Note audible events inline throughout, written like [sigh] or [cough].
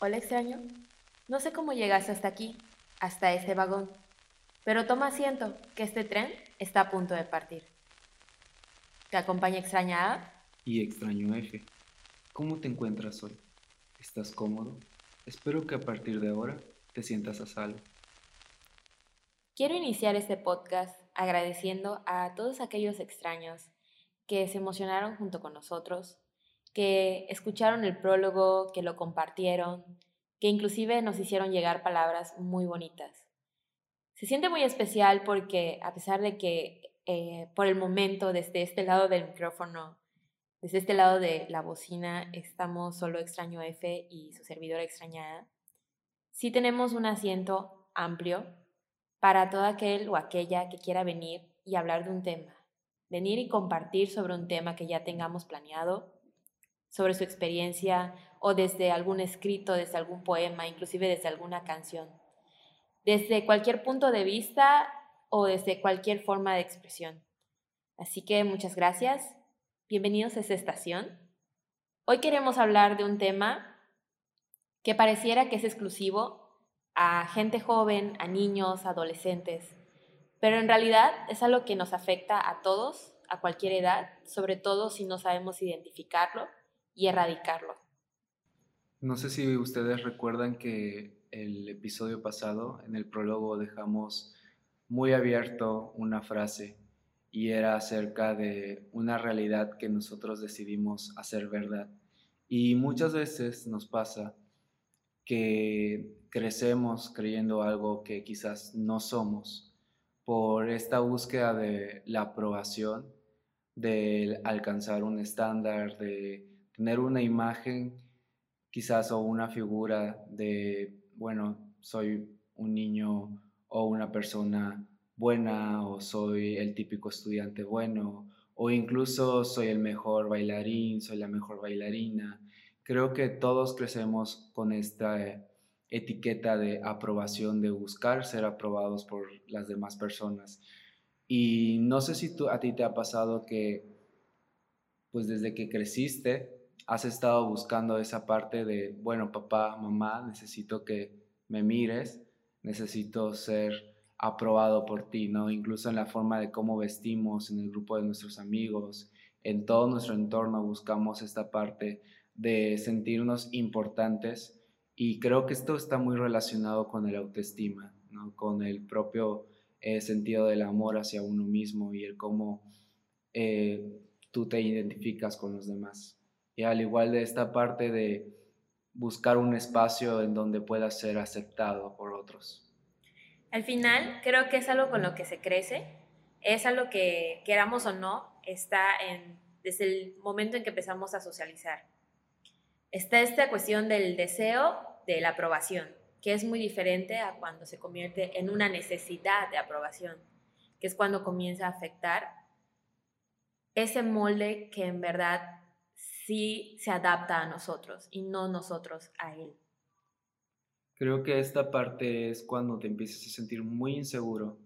Hola extraño, no sé cómo llegaste hasta aquí, hasta este vagón, pero toma asiento, que este tren está a punto de partir. ¿Te acompaña extraña A? Y extraño F. ¿Cómo te encuentras hoy? ¿Estás cómodo? Espero que a partir de ahora te sientas a salvo. Quiero iniciar este podcast agradeciendo a todos aquellos extraños que se emocionaron junto con nosotros, que escucharon el prólogo, que lo compartieron, que inclusive nos hicieron llegar palabras muy bonitas. Se siente muy especial porque a pesar de que eh, por el momento desde este lado del micrófono, desde este lado de la bocina, estamos solo extraño F y su servidora extrañada, sí tenemos un asiento amplio para todo aquel o aquella que quiera venir y hablar de un tema, venir y compartir sobre un tema que ya tengamos planeado sobre su experiencia o desde algún escrito, desde algún poema, inclusive desde alguna canción. Desde cualquier punto de vista o desde cualquier forma de expresión. Así que muchas gracias. Bienvenidos a esta estación. Hoy queremos hablar de un tema que pareciera que es exclusivo a gente joven, a niños, adolescentes, pero en realidad es algo que nos afecta a todos, a cualquier edad, sobre todo si no sabemos identificarlo y erradicarlo. No sé si ustedes recuerdan que el episodio pasado, en el prólogo, dejamos muy abierto una frase y era acerca de una realidad que nosotros decidimos hacer verdad. Y muchas veces nos pasa que crecemos creyendo algo que quizás no somos por esta búsqueda de la aprobación, de alcanzar un estándar, de tener una imagen quizás o una figura de, bueno, soy un niño o una persona buena o soy el típico estudiante bueno o incluso soy el mejor bailarín, soy la mejor bailarina. Creo que todos crecemos con esta etiqueta de aprobación, de buscar ser aprobados por las demás personas. Y no sé si tú, a ti te ha pasado que, pues desde que creciste, has estado buscando esa parte de, bueno, papá, mamá, necesito que me mires, necesito ser aprobado por ti, ¿no? Incluso en la forma de cómo vestimos, en el grupo de nuestros amigos, en todo nuestro entorno buscamos esta parte de sentirnos importantes y creo que esto está muy relacionado con el autoestima, ¿no? Con el propio eh, sentido del amor hacia uno mismo y el cómo eh, tú te identificas con los demás y al igual de esta parte de buscar un espacio en donde pueda ser aceptado por otros. Al final, creo que es algo con lo que se crece, es algo que queramos o no, está en, desde el momento en que empezamos a socializar. Está esta cuestión del deseo de la aprobación, que es muy diferente a cuando se convierte en una necesidad de aprobación, que es cuando comienza a afectar ese molde que en verdad sí se adapta a nosotros y no nosotros a él. Creo que esta parte es cuando te empiezas a sentir muy inseguro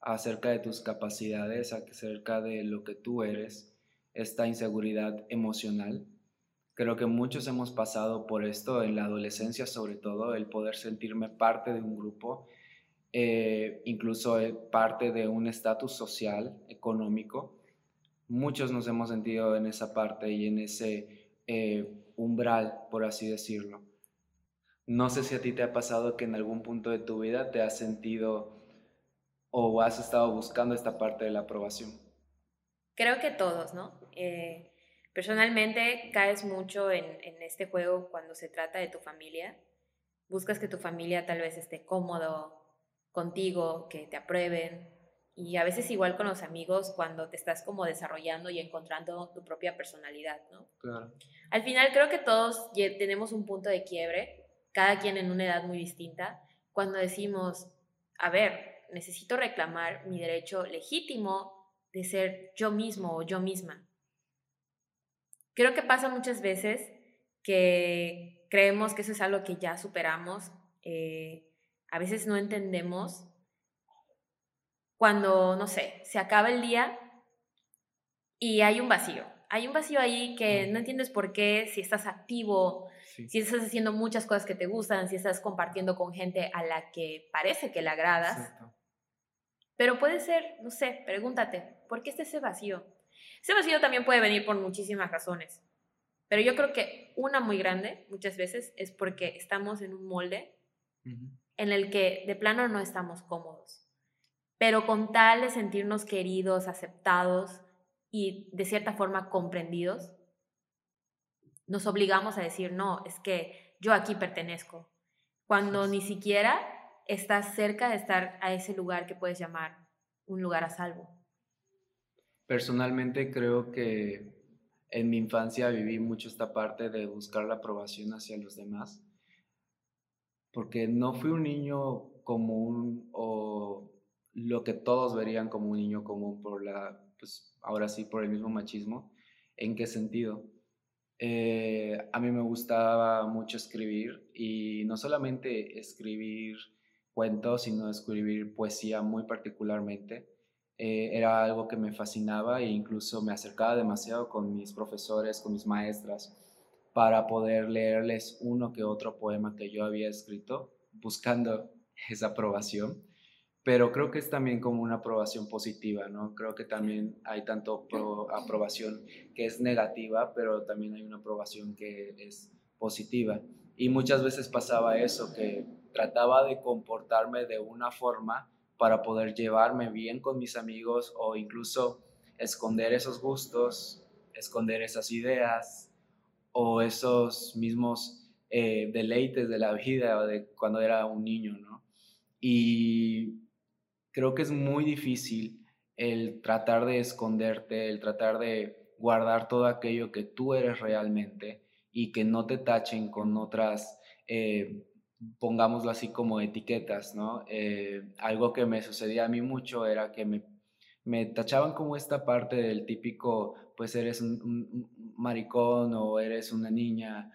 acerca de tus capacidades, acerca de lo que tú eres, esta inseguridad emocional. Creo que muchos hemos pasado por esto en la adolescencia, sobre todo, el poder sentirme parte de un grupo, eh, incluso eh, parte de un estatus social, económico, muchos nos hemos sentido en esa parte y en ese eh, umbral, por así decirlo. No sé si a ti te ha pasado que en algún punto de tu vida te has sentido o has estado buscando esta parte de la aprobación. Creo que todos, ¿no? Eh, personalmente caes mucho en, en este juego cuando se trata de tu familia. Buscas que tu familia tal vez esté cómodo contigo, que te aprueben, y a veces igual con los amigos cuando te estás como desarrollando y encontrando tu propia personalidad, ¿no? Claro. Al final creo que todos tenemos un punto de quiebre, cada quien en una edad muy distinta, cuando decimos, a ver, necesito reclamar mi derecho legítimo de ser yo mismo o yo misma. Creo que pasa muchas veces que creemos que eso es algo que ya superamos, eh, a veces no entendemos cuando, no sé, se acaba el día y hay un vacío. hay un vacío ahí que no entiendes por qué, si estás activo, si estás haciendo muchas cosas que te gustan, si estás compartiendo con gente a la que parece que le agradas. Pero puede ser, no sé, pregúntate, ¿por qué está ese vacío? Ese vacío también puede venir por muchísimas razones. Pero yo creo que una muy grande, muchas veces, es porque estamos en un molde en el que de plano no estamos cómodos. Pero con tal de sentirnos queridos, aceptados y de cierta forma comprendidos, nos obligamos a decir, no, es que yo aquí pertenezco, cuando ni siquiera estás cerca de estar a ese lugar que puedes llamar un lugar a salvo. Personalmente creo que en mi infancia viví mucho esta parte de buscar la aprobación hacia los demás, porque no fui un niño común o lo que todos verían como un niño común por la, pues ahora sí, por el mismo machismo. ¿En qué sentido? Eh, a mí me gustaba mucho escribir y no solamente escribir cuentos, sino escribir poesía muy particularmente. Eh, era algo que me fascinaba e incluso me acercaba demasiado con mis profesores, con mis maestras, para poder leerles uno que otro poema que yo había escrito, buscando [laughs] esa aprobación pero creo que es también como una aprobación positiva, ¿no? Creo que también hay tanto aprobación que es negativa, pero también hay una aprobación que es positiva. Y muchas veces pasaba eso, que trataba de comportarme de una forma para poder llevarme bien con mis amigos o incluso esconder esos gustos, esconder esas ideas o esos mismos eh, deleites de la vida o de cuando era un niño, ¿no? Y creo que es muy difícil el tratar de esconderte, el tratar de guardar todo aquello que tú eres realmente y que no te tachen con otras, eh, pongámoslo así como etiquetas, ¿no? Eh, algo que me sucedía a mí mucho era que me, me tachaban como esta parte del típico, pues eres un maricón o eres una niña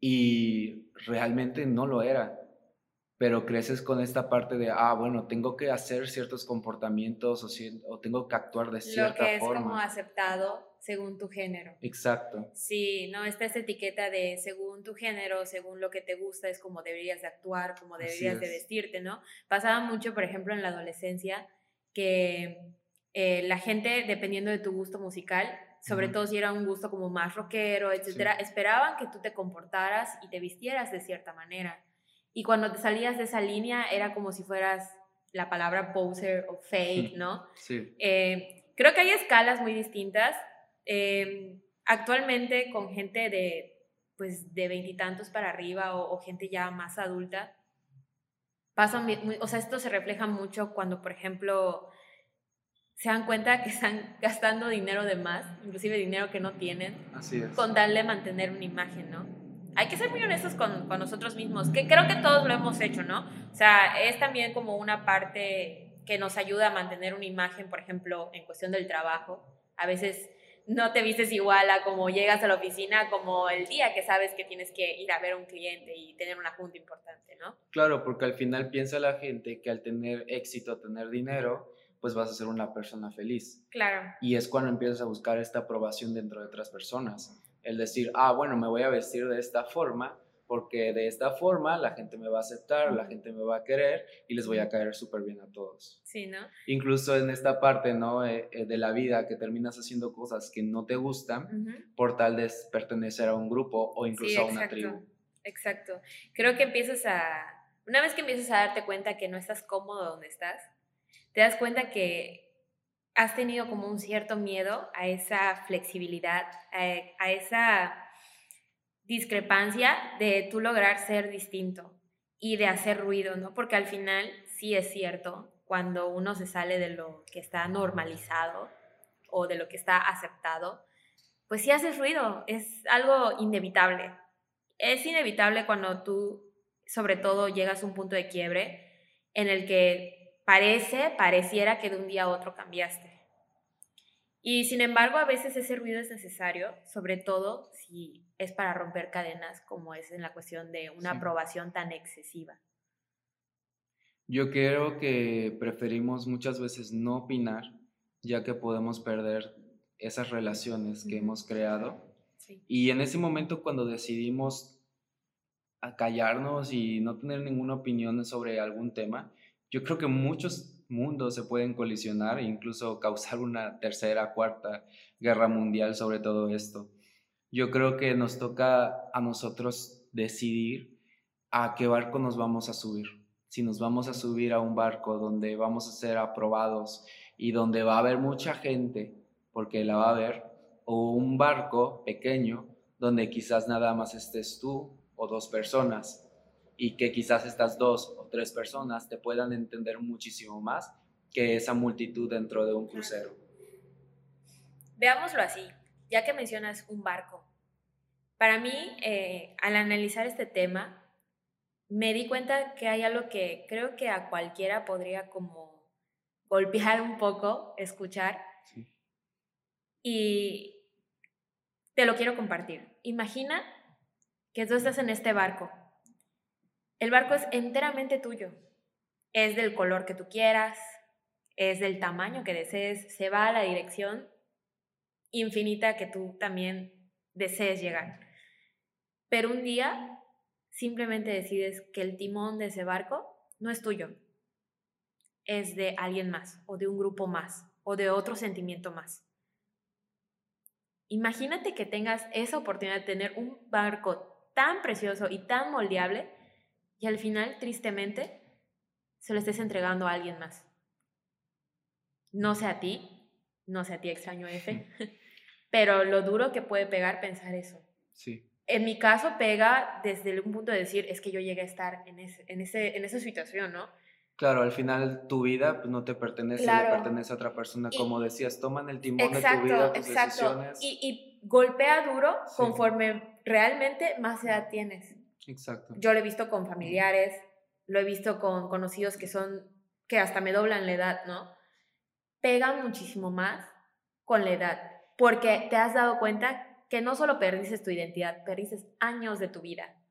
y realmente no lo era pero creces con esta parte de, ah, bueno, tengo que hacer ciertos comportamientos o, o tengo que actuar de cierta forma. Lo que es como aceptado según tu género. Exacto. Sí, no, esta es etiqueta de según tu género, según lo que te gusta, es como deberías de actuar, como deberías de vestirte, ¿no? Pasaba mucho, por ejemplo, en la adolescencia, que eh, la gente, dependiendo de tu gusto musical, sobre todo si era un gusto como más rockero, etcétera, esperaban que tú te comportaras y te vistieras de cierta manera. Y cuando te salías de esa línea era como si fueras la palabra poser o fake, ¿no? Sí. Eh, creo que hay escalas muy distintas. Eh, actualmente con gente de pues de veintitantos para arriba o, gente ya más adulta, pasan, o sea, esto se refleja mucho cuando, por ejemplo, se dan cuenta que están gastando dinero de más, inclusive dinero que no tienen, Así es. con darle mantener una imagen, ¿no? Hay que ser muy honestos con, con, nosotros mismos, que creo que todos lo hemos hecho, ¿no? O sea, es también como una parte que nos ayuda a mantener una imagen, por ejemplo, en cuestión del trabajo. A veces no te vistes igual a como llegas a la oficina como el día que sabes que tienes que ir a ver a un cliente y tener una junta importante, ¿no? Claro, porque al final piensa la gente que al tener éxito, tener dinero, pues vas a ser una persona feliz. Claro. Y es cuando empiezas a buscar esta aprobación dentro de otras personas el decir, ah, bueno, me voy a vestir de esta forma porque de esta forma la gente me va a aceptar, la gente me va a querer y les voy a caer súper bien a todos. Sí, ¿no? Incluso en esta parte, ¿no? Eh, eh, de la vida que terminas haciendo cosas que no te gustan por tal de pertenecer a un grupo o incluso a una tribu. Exacto. Creo que empiezas a, una vez que empiezas a darte cuenta que no estás cómodo donde estás, te das cuenta que has tenido como un cierto miedo a esa flexibilidad, a, esa discrepancia de tú lograr ser distinto y de hacer ruido, ¿no? Porque al final sí es cierto, cuando uno se sale de lo que está normalizado o de lo que está aceptado, pues sí haces ruido, es algo inevitable. Es inevitable cuando tú, sobre todo, llegas a un punto de quiebre en el que parece, pareciera que de un día a otro cambiaste. Y sin embargo, a veces ese ruido es necesario, sobre todo si es para romper cadenas, como es en la cuestión de una aprobación tan excesiva. Yo creo que preferimos muchas veces no opinar, ya que podemos perder esas relaciones que hemos creado. Y en ese momento cuando decidimos callarnos y no tener ninguna opinión sobre algún tema, yo creo que muchos mundos se pueden colisionar e incluso causar una tercera, cuarta guerra mundial sobre todo esto. Yo creo que nos toca a nosotros decidir a qué barco nos vamos a subir. Si nos vamos a subir a un barco donde vamos a ser aprobados y donde va a haber mucha gente, porque la va a haber, o un barco pequeño donde quizás nada más estés tú o dos personas y que quizás estas dos o tres personas te puedan entender muchísimo más que esa multitud dentro de un crucero. Veámoslo así, ya que mencionas un barco. Para mí, eh, al analizar este tema, me di cuenta que hay algo que creo que a cualquiera podría como golpear un poco, escuchar. Y te lo quiero compartir. Imagina que tú estás en este barco el barco es enteramente tuyo. Es del color que tú quieras, es del tamaño que desees, se va a la dirección infinita que tú también desees llegar. Pero un día simplemente decides que el timón de ese barco no es tuyo, es de alguien más, o de un grupo más, o de otro sentimiento más. Imagínate que tengas esa oportunidad de tener un barco tan precioso y tan moldeable y al final, tristemente, se lo estés entregando a alguien más. No sea a ti, no sea a ti extraño F, [laughs] [laughs] pero lo duro que puede pegar pensar eso. Sí. En mi caso pega desde un punto de decir, es que yo llegué a estar en, ese, en, ese, en esa situación, ¿no? Claro, al final tu vida pues, no te pertenece, le pertenece a otra persona. Como decías, toman el timón de tu vida, tus exacto. decisiones. Y, y golpea duro conforme realmente más edad tienes. Exacto. Yo lo he visto con familiares, lo he visto con conocidos que son, que hasta me doblan la edad, ¿no? Pegan muchísimo más con la edad, porque te has dado cuenta que no solo perdices tu identidad, perdices años de tu vida.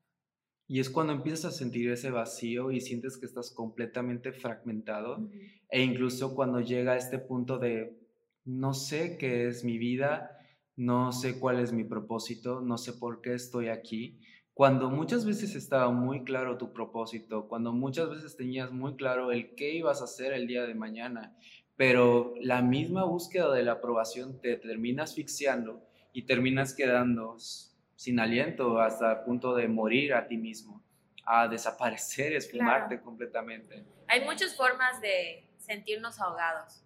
Y es cuando empiezas a sentir ese vacío y sientes que estás completamente fragmentado. E incluso cuando llega a este punto de no sé qué es mi vida, no sé cuál es mi propósito, no sé por qué estoy aquí cuando muchas veces estaba muy claro tu propósito, cuando muchas veces tenías muy claro el qué ibas a hacer el día de mañana, pero la misma búsqueda de la aprobación te termina asfixiando y terminas quedando sin aliento hasta el punto de morir a ti mismo, a desaparecer, esfumarte completamente. Hay muchas formas de sentirnos ahogados.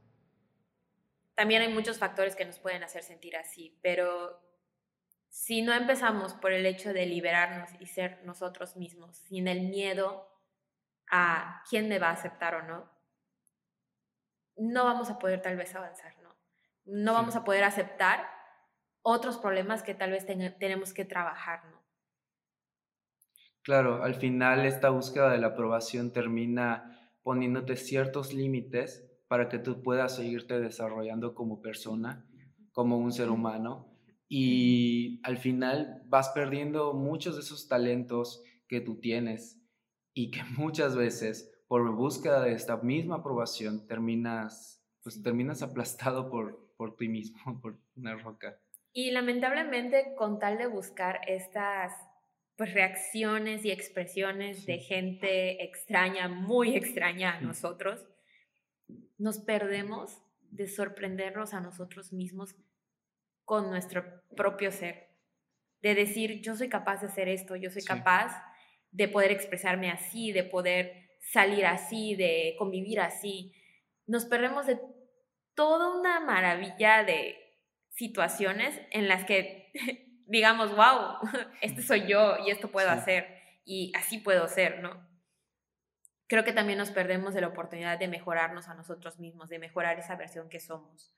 También hay muchos factores que nos pueden hacer sentir así, pero si no empezamos por el hecho de liberarnos y ser nosotros mismos, sin el miedo a quién me va a aceptar o no, no vamos a poder tal vez avanzar, ¿no? No vamos a poder aceptar otros problemas que tal vez tenemos que trabajar, ¿no? Claro, al final esta búsqueda de la aprobación termina poniéndote ciertos límites para que tú puedas seguirte desarrollando como persona, como un ser humano y al final vas perdiendo muchos de esos talentos que tú tienes y que [laughs] muchas veces por búsqueda de esta misma aprobación terminas pues terminas aplastado por, por ti mismo, [laughs] por una roca. Y lamentablemente con tal de buscar estas pues reacciones y expresiones de gente extraña, muy extraña a nosotros, nos perdemos de sorprendernos a nosotros mismos con nuestro propio ser, de decir, yo soy capaz de hacer esto, yo soy capaz de poder expresarme así, de poder salir así, de convivir así. Nos perdemos de toda una maravilla de situaciones en las que [laughs] digamos, wow, este soy yo y esto puedo hacer y así puedo ser, ¿no? Creo que también nos perdemos de la oportunidad de mejorarnos a nosotros mismos, de mejorar esa versión que somos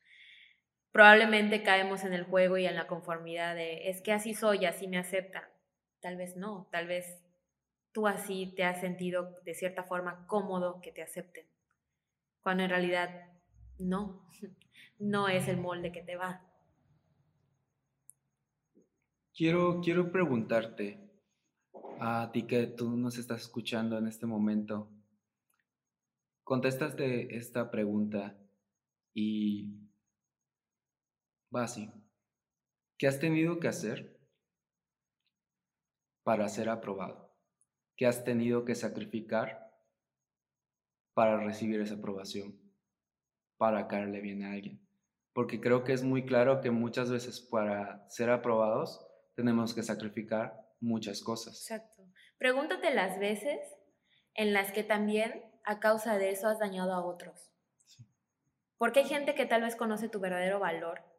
probablemente caemos en el juego y en la conformidad de, es que así soy, así me aceptan. Tal vez no, tal vez tú así te has sentido de cierta forma cómodo que te acepten, cuando en realidad no, [laughs] no es el molde que te va. Quiero, quiero preguntarte a ti que tú nos estás escuchando en este momento. Contestaste esta pregunta y va así. ¿Qué has tenido que hacer para ser aprobado? ¿Qué has tenido que sacrificar para recibir esa aprobación? Para caerle bien a alguien. Porque creo que es muy claro que muchas veces para ser aprobados tenemos que sacrificar muchas cosas. Exacto. Pregúntate las veces en las que también a causa de eso has dañado a otros. Porque hay gente que tal vez conoce tu verdadero valor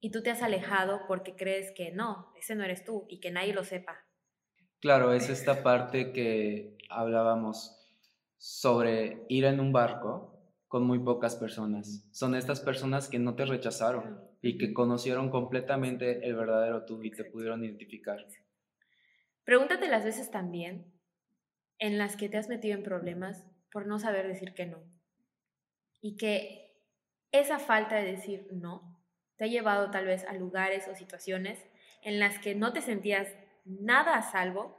y tú te has alejado porque crees que no, ese no eres tú y que nadie lo sepa. Claro, es esta parte que hablábamos sobre ir en un barco con muy pocas personas. Son estas personas que no te rechazaron y que conocieron completamente el verdadero tú y te pudieron identificar. Pregúntate las veces también en las que te has metido en problemas por no saber decir que no. Y que esa falta de decir no te ha llevado tal vez a lugares o situaciones en las que no te sentías nada a salvo,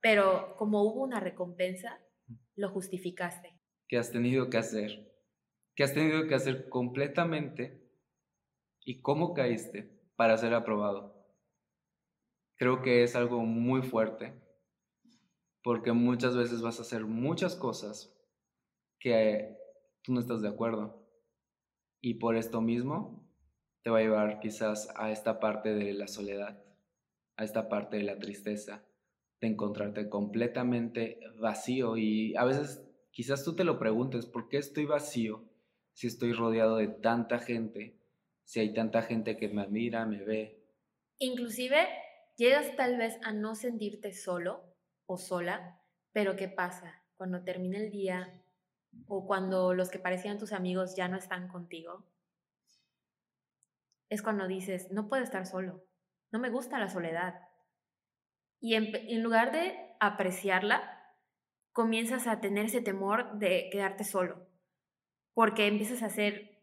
pero como hubo una recompensa, lo justificaste. ¿Qué has tenido que hacer? ¿Qué has tenido que hacer completamente? ¿Y cómo caíste para ser aprobado? Creo que es algo muy fuerte, porque muchas veces vas a hacer muchas cosas que tú no estás de acuerdo y por esto mismo te va a llevar quizás a esta parte de la soledad, a esta parte de la tristeza, de encontrarte completamente vacío y a veces quizás tú te lo preguntes, ¿por qué estoy vacío si estoy rodeado de tanta gente, si hay tanta gente que me admira, me ve? Inclusive llegas tal vez a no sentirte solo o sola, pero ¿qué pasa? Cuando termina el día o cuando los que parecían tus amigos ya no están contigo, es cuando dices, no puedo estar solo, no me gusta la soledad. Y en, lugar de apreciarla, comienzas a tener ese temor de quedarte solo, porque empiezas a ser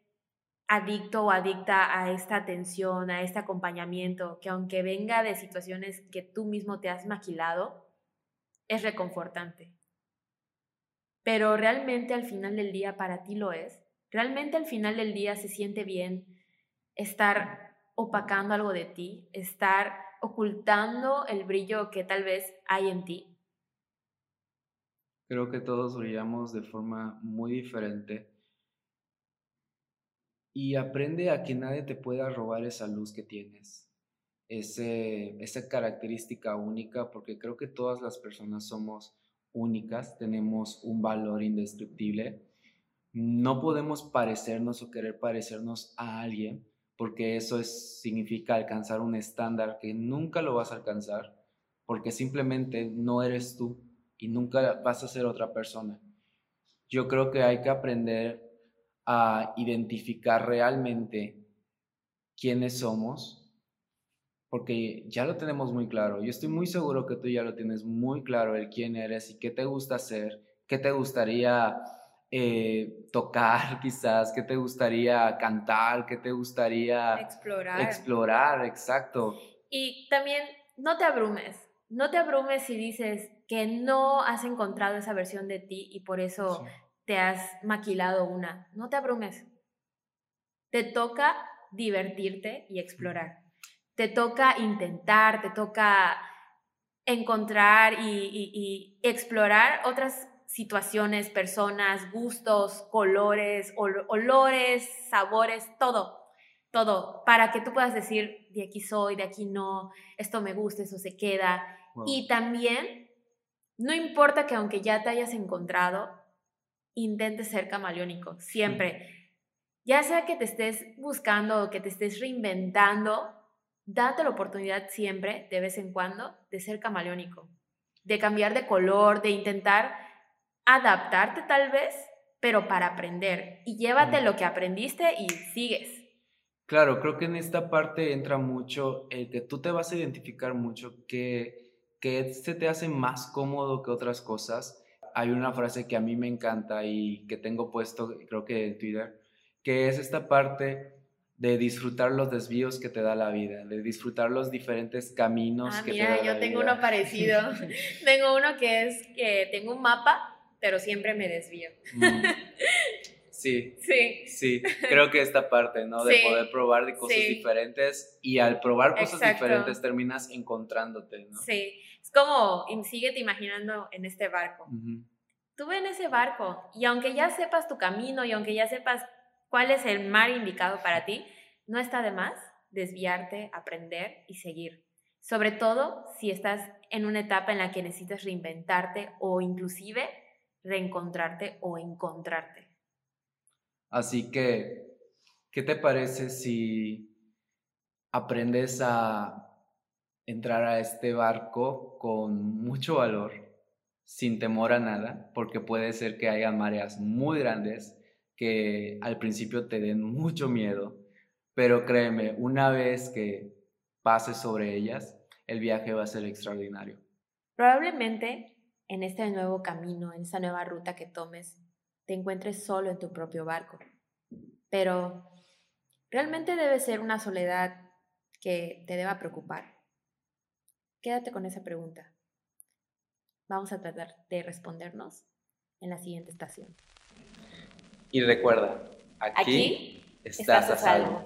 adicto o adicta a esta atención, a este acompañamiento, que aunque venga de situaciones que tú mismo te has maquilado, es reconfortante pero realmente al final del día para ti lo es. Realmente al final del día se siente bien estar opacando algo de ti, estar ocultando el brillo que tal vez hay en ti. Creo que todos brillamos de forma muy diferente y aprende a que nadie te pueda robar esa luz que tienes, ese, esa característica única, porque creo que todas las personas somos únicas, tenemos un valor indestructible. No podemos parecernos o querer parecernos a alguien, porque eso es, significa alcanzar un estándar que nunca lo vas a alcanzar, porque simplemente no eres tú y nunca vas a ser otra persona. Yo creo que hay que aprender a identificar realmente quiénes somos porque ya lo tenemos muy claro. Yo estoy muy seguro que tú ya lo tienes muy claro el quién eres y qué te gusta hacer, qué te gustaría eh, tocar quizás, qué te gustaría cantar, qué te gustaría explorar. Explorar, exacto. Y también no te abrumes, no te abrumes si dices que no has encontrado esa versión de ti y por eso te has maquilado una. No te abrumes. Te toca divertirte y explorar te toca intentar, te toca encontrar y, explorar otras situaciones, personas, gustos, colores, olores, sabores, todo, todo, para que tú puedas decir, de aquí soy, de aquí no, esto me gusta, eso se queda. Y también, no importa que aunque ya te hayas encontrado, intentes ser camaleónico, siempre. Ya sea que te estés buscando o que te estés reinventando, date la oportunidad siempre, de vez en cuando, de ser camaleónico, de cambiar de color, de intentar adaptarte tal vez, pero para aprender. Y llévate lo que aprendiste y sigues. Claro, creo que en esta parte entra mucho el que tú te vas a identificar mucho, que, que se te hace más cómodo que otras cosas. Hay una frase que a mí me encanta y que tengo puesto, creo que en Twitter, que es esta parte de disfrutar los desvíos que te da la vida, de disfrutar los diferentes caminos ah, que mira, te da yo tengo uno parecido. [laughs] tengo uno que es que tengo un mapa, pero siempre me desvío. Mm. [laughs] Sí. Sí. Sí, creo que esta parte, ¿no? De Sí, poder probar de cosas sí. diferentes y al probar cosas Exacto. diferentes terminas encontrándote, ¿no? Sí. Es como, síguete imaginando en este barco. Ujú. Tú ve en ese barco y aunque ya sepas tu camino y aunque ya sepas cuál es el mar indicado para ti, no está de más desviarte, aprender y seguir. Sobre todo si estás en una etapa en la que necesitas reinventarte o inclusive reencontrarte o encontrarte. Así que, ¿qué te parece si aprendes a entrar a este barco con mucho valor, sin temor a nada? Porque puede ser que haya mareas muy grandes que al principio te den mucho miedo, pero créeme, una vez que pases sobre ellas, el viaje va a ser extraordinario. Probablemente en este nuevo camino, en esta nueva ruta que tomes, te encuentres solo en tu propio barco. Pero realmente debe ser una soledad que te deba preocupar. Quédate con esa pregunta. Vamos a tratar de respondernos en la siguiente estación. Y recuerda, aquí, Aquí estás, a salvo.